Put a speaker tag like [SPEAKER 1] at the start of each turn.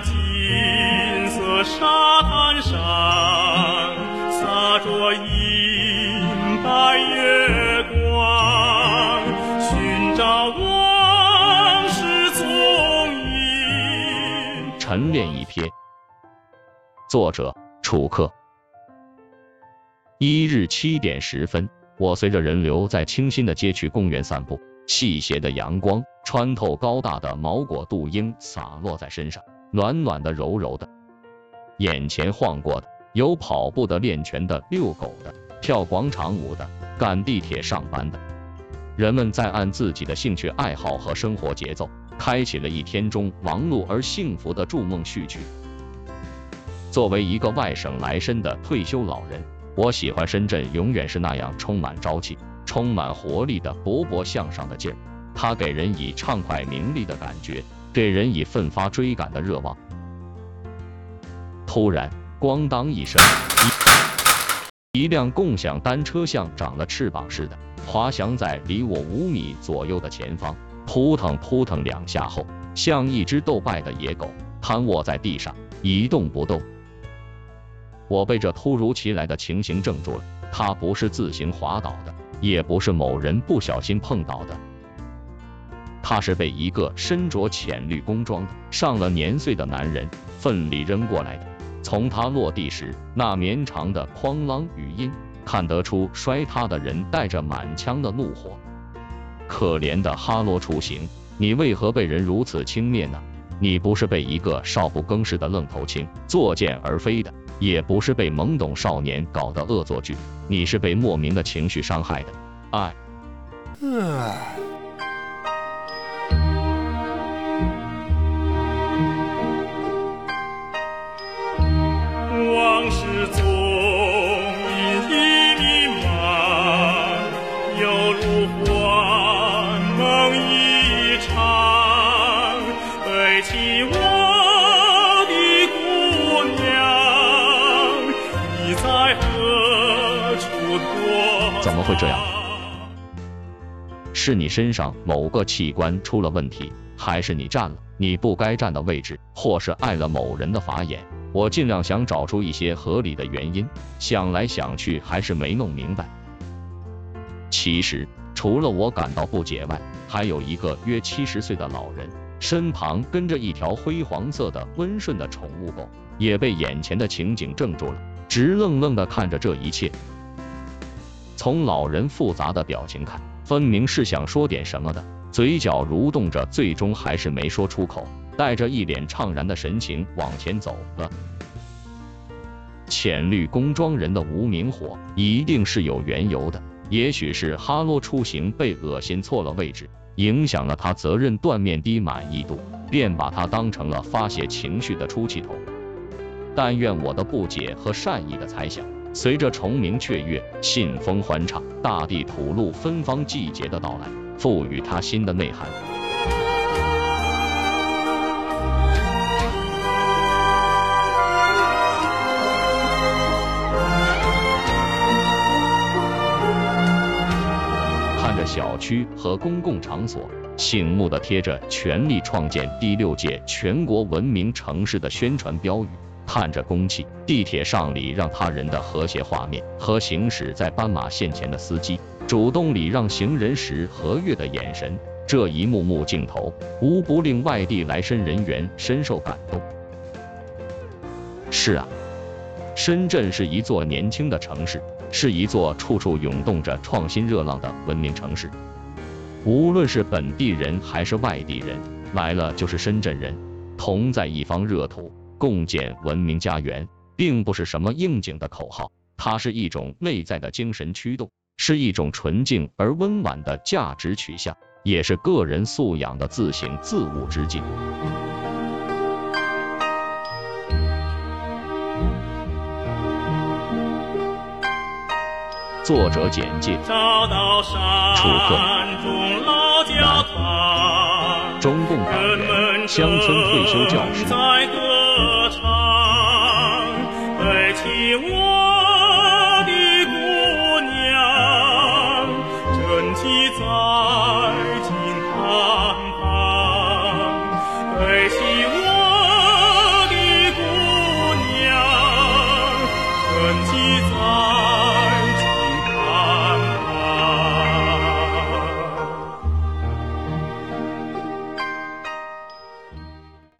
[SPEAKER 1] 金色沙滩上洒着银白月光，寻找往事踪影。
[SPEAKER 2] 晨练一篇，作者楚客。一日七点十分，我随着人流在清新的街区公园散步，细斜的阳光穿透高大的毛果杜英，洒落在身上。暖暖的，柔柔的。眼前晃过的有跑步的、练拳的、遛狗的、跳广场舞的、赶地铁上班的，人们在按自己的兴趣爱好和生活节奏，开启了一天中忙碌而幸福的筑梦序曲。作为一个外省来深的退休老人。我喜欢深圳，永远是那样充满朝气、充满活力的勃勃向上的劲儿。它给人以畅快明利的感觉，给人以奋发追赶的热望。突然，咣当一声，一一辆共享单车像长了翅膀似的，滑翔在离我五米左右的前方，扑腾扑腾两下后，像一只斗败的野狗，瘫卧在地上，一动不动。我被这突如其来的情形怔住了。它不是自行滑倒的，也不是某人不小心碰倒的，他是被一个身着浅绿工装的、上了年岁的男人奋力扔过来的。从他落地时那绵长的哐啷语音，看得出摔他的人带着满腔的怒火。可怜的哈罗出行，你为何被人如此轻蔑呢？你不是被一个少不更事的愣头青作践而飞的。也不是被懵懂少年搞的恶作剧，你是被莫名的情绪伤害的，爱。
[SPEAKER 1] 往事总隐隐弥漫，犹如幻梦一场，背起我的姑娘你在何处。
[SPEAKER 2] 怎么会这样？是你身上某个器官出了问题，还是你占了你不该占的位置，或是碍了某人的法眼？我尽量想找出一些合理的原因，想来想去还是没弄明白。其实除了我感到不解外，还有一个约七十岁的老人，身旁跟着一条灰黄色的温顺的宠物狗，也被眼前的情景怔住了，直愣愣的看着这一切。从老人复杂的表情看，分明是想说点什么的，嘴角蠕动着，最终还是没说出口，带着一脸怅然的神情往前走了。浅绿工装人的无名火一定是有缘由的，也许是哈罗出行被恶心错了位置，影响了他责任断面低满意度，便把他当成了发泄情绪的出气筒。但愿我的不解和善意的猜想。随着虫鸣雀跃、信风欢唱，大地吐露芬芳季节的到来，赋予它新的内涵。看着小区和公共场所醒目的贴着“全力创建第六届全国文明城市”的宣传标语。看着公汽、地铁上礼让他人的和谐画面，和行驶在斑马线前的司机主动礼让行人时和悦的眼神，这一幕幕镜头，无不令外地来深人员深受感动。是啊，深圳是一座年轻的城市，是一座处处涌动着创新热浪的文明城市。无论是本地人还是外地人，来了就是深圳人，同在一方热土。共建文明家园，并不是什么应景的口号，它是一种内在的精神驱动，是一种纯净而温婉的价值取向，也是个人素养的自省自悟之境。作者简介：楚客，男，中共党员，乡村退休教师。
[SPEAKER 1] 起舞。爱情坦荡背起我的姑娘春季